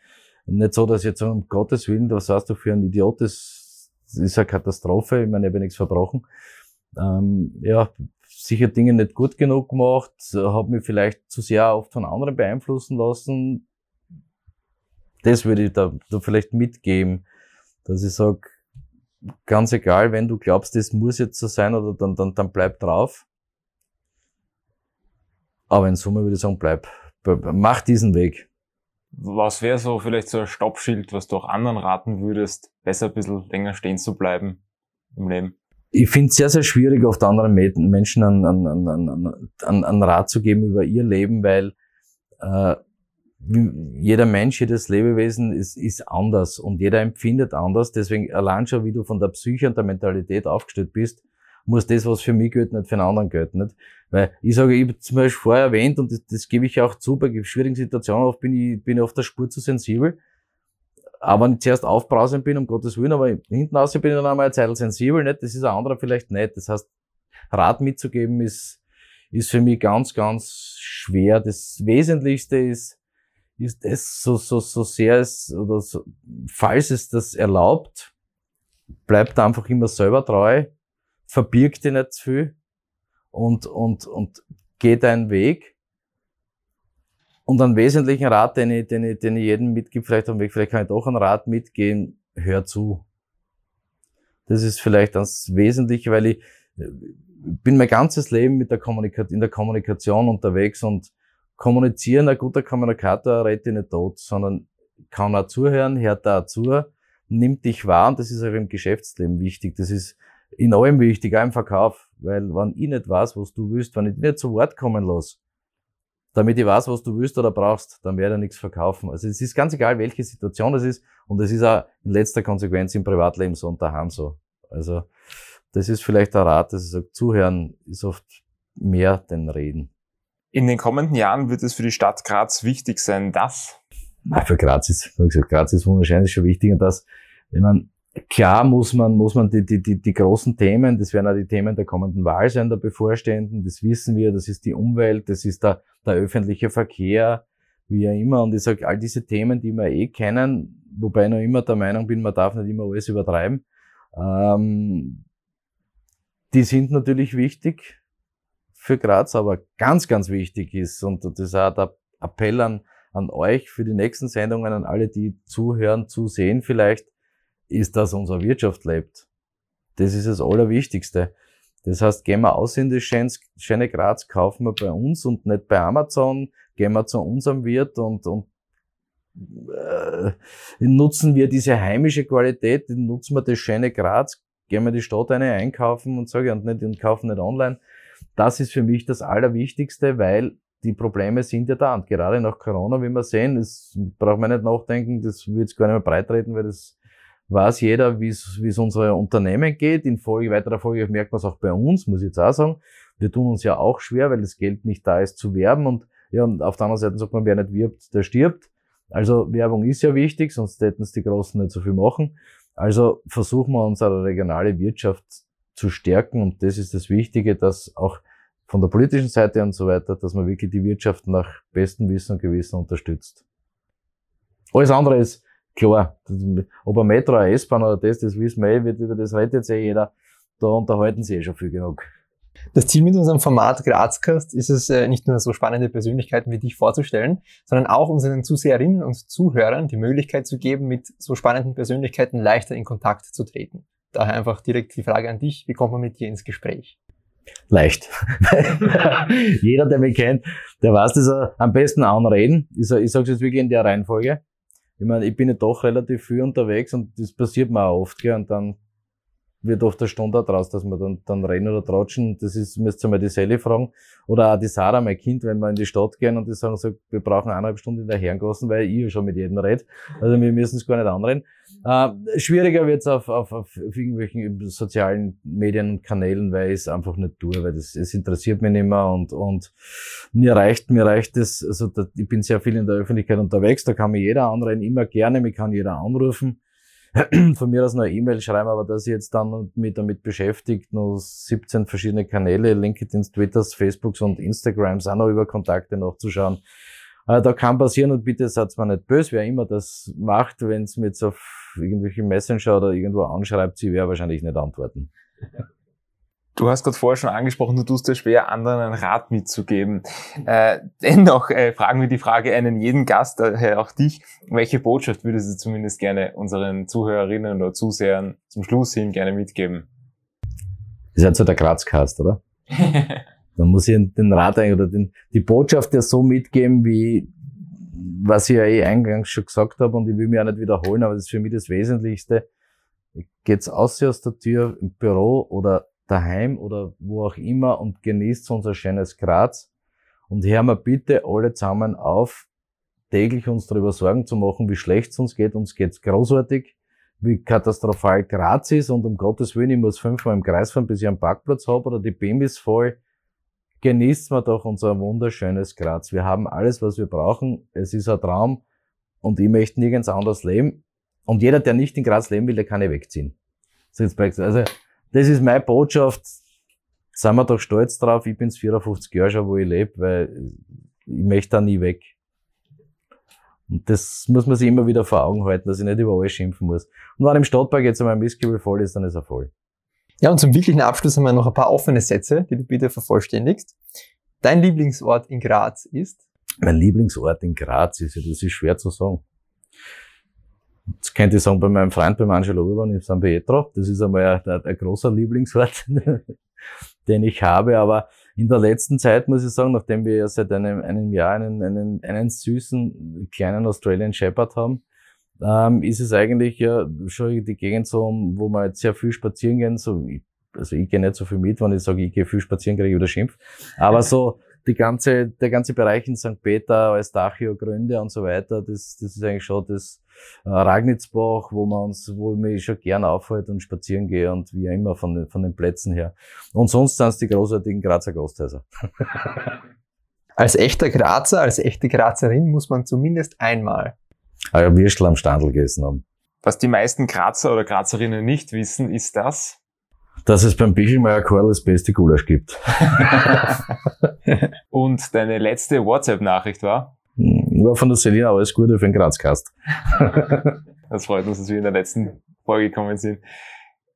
nicht so, dass ich jetzt so, um Gottes Willen, was hast du für ein Idiot, das, das ist eine Katastrophe, ich meine, ich habe nichts verbrochen. Ähm, ja, sicher Dinge nicht gut genug gemacht, habe mich vielleicht zu sehr oft von anderen beeinflussen lassen, das würde ich da, da vielleicht mitgeben, dass ich sage, ganz egal, wenn du glaubst, das muss jetzt so sein oder dann, dann, dann bleib drauf. Aber in Summe würde ich sagen, bleib, mach diesen Weg. Was wäre so vielleicht so ein Stoppschild, was du auch anderen raten würdest, besser ein bisschen länger stehen zu bleiben im Leben? Ich finde es sehr, sehr schwierig, oft anderen Menschen einen, einen, einen, einen, einen Rat zu geben über ihr Leben, weil äh, jeder Mensch, jedes Lebewesen ist, ist anders und jeder empfindet anders. Deswegen allein schon, wie du von der Psyche und der Mentalität aufgestellt bist, muss das, was für mich gilt, nicht für einen anderen gelten. Nicht? Weil ich sage, ich habe zum Beispiel vorher erwähnt, und das, das gebe ich auch zu, bei schwierigen Situationen oft bin ich, bin ich auf der Spur zu sensibel. Aber wenn ich zuerst aufbrausend bin, um Gottes Willen, aber hinten raus bin ich dann einmal eine Zeit sensibel, nicht? Das ist ein anderer vielleicht nicht. Das heißt, Rat mitzugeben ist, ist für mich ganz, ganz schwer. Das Wesentlichste ist, ist es so, so, so sehr es, oder so, falls es das erlaubt, bleibt einfach immer selber treu, verbirgt dich nicht zu viel und, und, und geh deinen Weg. Und einen wesentlichen Rat, den ich, den ich, den ich jedem mitgebe, vielleicht am Weg, vielleicht kann ich doch einen Rat mitgehen, hör zu. Das ist vielleicht das Wesentliche, weil ich bin mein ganzes Leben mit der Kommunikation, in der Kommunikation unterwegs und kommunizieren, ein guter Kommunikator redet nicht tot, sondern kann auch zuhören, hört auch zu, nimmt dich wahr und das ist auch im Geschäftsleben wichtig. Das ist in allem wichtig, auch im Verkauf. Weil wenn ich nicht weiß, was du willst, wenn ich dich nicht zu Wort kommen lasse, damit ich weiß, was du willst oder brauchst, dann werde ich nichts verkaufen. Also es ist ganz egal, welche Situation es ist und es ist auch in letzter Konsequenz im Privatleben so und daheim so. Also das ist vielleicht der Rat, dass ich sage, zuhören ist oft mehr denn reden. In den kommenden Jahren wird es für die Stadt Graz wichtig sein, dass... Na, für Graz ist, wie gesagt, Graz ist wahrscheinlich schon wichtiger, dass, ich meine, klar muss man, muss man die, die, die, die großen Themen, das werden auch die Themen der kommenden Wahl sein, der bevorstehenden, das wissen wir, das ist die Umwelt, das ist der, der öffentliche Verkehr, wie auch immer. Und ich sage, all diese Themen, die wir eh kennen, wobei ich noch immer der Meinung bin, man darf nicht immer alles übertreiben, ähm, die sind natürlich wichtig für Graz, aber ganz, ganz wichtig ist, und das ist auch der Appell an, an euch für die nächsten Sendungen, an alle, die zuhören, zusehen vielleicht, ist, dass unsere Wirtschaft lebt. Das ist das Allerwichtigste. Das heißt, gehen wir aus in das schöne Graz, kaufen wir bei uns und nicht bei Amazon, gehen wir zu unserem Wirt und, und äh, nutzen wir diese heimische Qualität, nutzen wir das schöne Graz, gehen wir die Stadt eine einkaufen und sage und nicht und kaufen nicht online. Das ist für mich das Allerwichtigste, weil die Probleme sind ja da. Und gerade nach Corona, wie wir sehen, das braucht man nicht nachdenken, das wird jetzt gar nicht mehr breitreten, weil das weiß jeder, wie es unsere Unternehmen geht. In Folge, weiterer Folge merkt man es auch bei uns, muss ich jetzt auch sagen. Wir tun uns ja auch schwer, weil das Geld nicht da ist zu werben. Und ja, und auf der anderen Seite sagt man, wer nicht wirbt, der stirbt. Also Werbung ist ja wichtig, sonst hätten es die Großen nicht so viel machen. Also versuchen wir unsere regionale Wirtschaft zu stärken und das ist das Wichtige, dass auch von der politischen Seite und so weiter, dass man wirklich die Wirtschaft nach bestem Wissen und Gewissen unterstützt. Alles andere ist klar. Ob ein Metro, eine S-Bahn oder das, das wissen wir eh, über das redet jetzt eh jeder. Da unterhalten sie eh schon viel genug. Das Ziel mit unserem Format Grazcast ist es, äh, nicht nur so spannende Persönlichkeiten wie dich vorzustellen, sondern auch unseren Zuseherinnen und Zuhörern die Möglichkeit zu geben, mit so spannenden Persönlichkeiten leichter in Kontakt zu treten. Daher einfach direkt die Frage an dich, wie kommt man mit dir ins Gespräch? Leicht. Jeder, der mich kennt, der weiß, dass er am besten anreden. Ich, ich sage es jetzt wirklich in der Reihenfolge. Ich meine, ich bin ja doch relativ viel unterwegs und das passiert mir auch oft, gell, und dann wird oft eine Stunde draus, dass wir dann, dann rennen oder tratschen. Das ist, müsst ihr mal die Sally fragen. Oder auch die Sarah, mein Kind, wenn wir in die Stadt gehen und die sagen so, wir brauchen eineinhalb Stunden in der Herrengassen, weil ich ja schon mit jedem rede. Also wir müssen es gar nicht anreden. Äh, schwieriger wird's auf, auf, auf irgendwelchen sozialen Medien und Kanälen, weil ich es einfach nicht tue, weil das, es interessiert mich nicht mehr und, und mir reicht, mir reicht es, also da, ich bin sehr viel in der Öffentlichkeit unterwegs, da kann mich jeder anreden, immer gerne, mich kann jeder anrufen von mir aus eine E-Mail schreiben, aber dass ich jetzt dann mich damit beschäftigt, noch 17 verschiedene Kanäle, LinkedIn, Twitters, Facebooks und Instagrams auch noch über Kontakte nachzuschauen. Äh, da kann passieren und bitte seid mal nicht böse, wer immer das macht, wenn es mir jetzt auf irgendwelche Messenger oder irgendwo anschreibt, sie wäre wahrscheinlich nicht antworten. Du hast gerade vorher schon angesprochen, du tust dir schwer, anderen einen Rat mitzugeben. Äh, dennoch äh, fragen wir die Frage einen jeden Gast, daher auch dich. Welche Botschaft würdest du zumindest gerne unseren Zuhörerinnen oder Zusehern zum Schluss hin gerne mitgeben? Das ist ja so der Grazcast, oder? Dann muss ich den Rat eigentlich oder den, die Botschaft ja so mitgeben, wie was ich ja eh eingangs schon gesagt habe und ich will mich auch nicht wiederholen, aber das ist für mich das Wesentlichste. Geht's aus aus der Tür im Büro oder daheim oder wo auch immer und genießt unser schönes Graz. Und hören wir bitte alle zusammen auf, täglich uns darüber Sorgen zu machen, wie schlecht es uns geht. Uns geht's großartig, wie katastrophal Graz ist und um Gottes Willen, ich muss fünfmal im Kreis fahren, bis ich einen Parkplatz habe oder die BIM ist voll. Genießt wir doch unser wunderschönes Graz. Wir haben alles, was wir brauchen. Es ist ein Traum und ich möchte nirgends anders leben. Und jeder, der nicht in Graz leben will, der kann nicht wegziehen. Also das ist meine Botschaft. Seien wir doch stolz drauf. Ich bin's 54 Jahre schon, wo ich lebe, weil ich möchte da nie weg. Und das muss man sich immer wieder vor Augen halten, dass ich nicht über alles schimpfen muss. Und wenn im Stadtpark jetzt einmal ein Whisky voll ist, dann ist er voll. Ja, und zum wirklichen Abschluss haben wir noch ein paar offene Sätze, die du bitte vervollständigst. Dein Lieblingsort in Graz ist? Mein Lieblingsort in Graz ist, ja, das ist schwer zu sagen. Das könnte ich sagen bei meinem Freund, beim Angelo Urban in San Pietro. Das ist einmal ein, ein, großer Lieblingsort, den ich habe. Aber in der letzten Zeit muss ich sagen, nachdem wir ja seit einem, einem Jahr einen, einen, einen süßen kleinen Australian Shepherd haben, ähm, ist es eigentlich ja schon die Gegend so, wo wir jetzt sehr viel spazieren gehen. So, also ich gehe nicht so viel mit, wenn ich sage, ich gehe viel spazieren, kriege ich wieder Schimpf. Aber so die ganze, der ganze Bereich in St. Peter, als Dachio, Gründe und so weiter, das, das ist eigentlich schon das äh, Ragnitzbach, wo man uns, wo ich mich schon gern aufhalte und spazieren gehe und wie immer von den, von den Plätzen her. Und sonst sind es die großartigen Grazer Gasthäuser. als echter Grazer, als echte Grazerin muss man zumindest einmal ein Würstel am Standel gegessen haben. Was die meisten Grazer oder Grazerinnen nicht wissen, ist das, dass es beim Bichelmeier Karl das beste Gulasch gibt. Und deine letzte WhatsApp-Nachricht war? War hm, von der Selina alles Gute für den Grazcast. das freut uns, dass wir in der letzten Folge gekommen sind.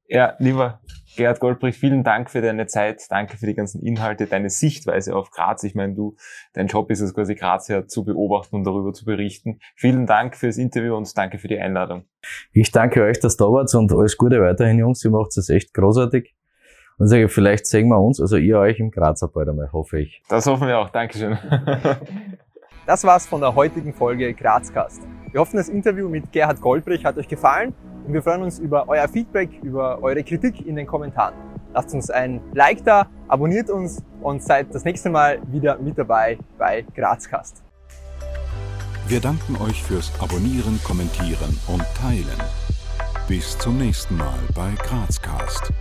Ja, lieber Gerhard Goldbrich, vielen Dank für deine Zeit, danke für die ganzen Inhalte, deine Sichtweise auf Graz. Ich meine, du, dein Job ist es quasi Graz her zu beobachten und darüber zu berichten. Vielen Dank fürs Interview und danke für die Einladung. Ich danke euch, dass da wart und alles Gute weiterhin, Jungs. Ihr macht es echt großartig. Und sage, vielleicht sehen wir uns, also ihr euch im Grazer bald einmal, hoffe ich. Das hoffen wir auch. Dankeschön. das war's von der heutigen Folge Grazcast. Wir hoffen, das Interview mit Gerhard Goldbrich hat euch gefallen und wir freuen uns über euer Feedback, über eure Kritik in den Kommentaren. lasst uns ein Like da, abonniert uns und seid das nächste Mal wieder mit dabei bei Grazcast. Wir danken euch fürs Abonnieren, Kommentieren und Teilen. Bis zum nächsten Mal bei Grazcast.